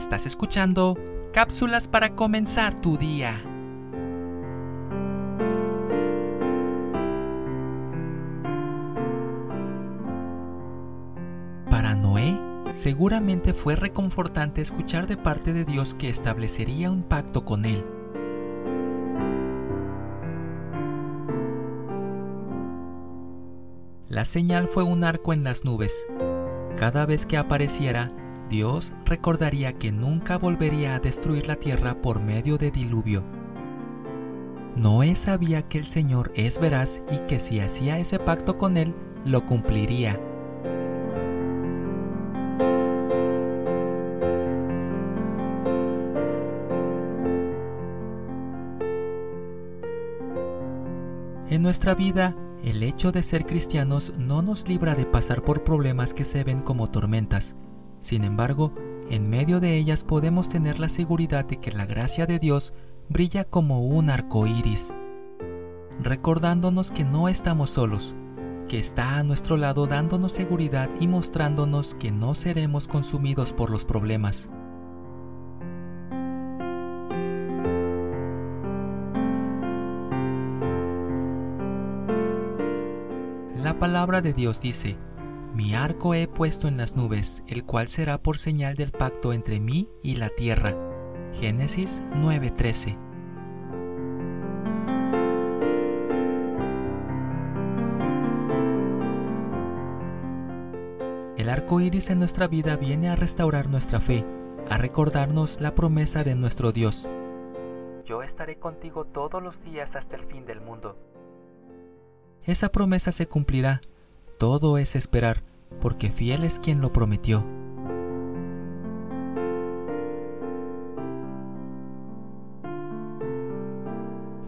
Estás escuchando cápsulas para comenzar tu día. Para Noé, seguramente fue reconfortante escuchar de parte de Dios que establecería un pacto con él. La señal fue un arco en las nubes. Cada vez que apareciera, Dios recordaría que nunca volvería a destruir la tierra por medio de diluvio. Noé sabía que el Señor es veraz y que si hacía ese pacto con él, lo cumpliría. En nuestra vida, el hecho de ser cristianos no nos libra de pasar por problemas que se ven como tormentas, sin embargo, en medio de ellas podemos tener la seguridad de que la gracia de Dios brilla como un arco iris, recordándonos que no estamos solos, que está a nuestro lado dándonos seguridad y mostrándonos que no seremos consumidos por los problemas. La palabra de Dios dice, mi arco he puesto en las nubes, el cual será por señal del pacto entre mí y la tierra. Génesis 9:13. El arco iris en nuestra vida viene a restaurar nuestra fe, a recordarnos la promesa de nuestro Dios. Yo estaré contigo todos los días hasta el fin del mundo. Esa promesa se cumplirá todo es esperar, porque fiel es quien lo prometió.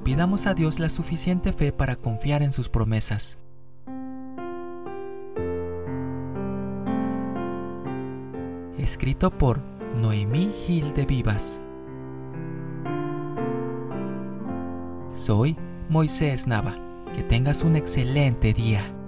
Pidamos a Dios la suficiente fe para confiar en sus promesas. Escrito por Noemí Gil de Vivas. Soy Moisés Nava. Que tengas un excelente día.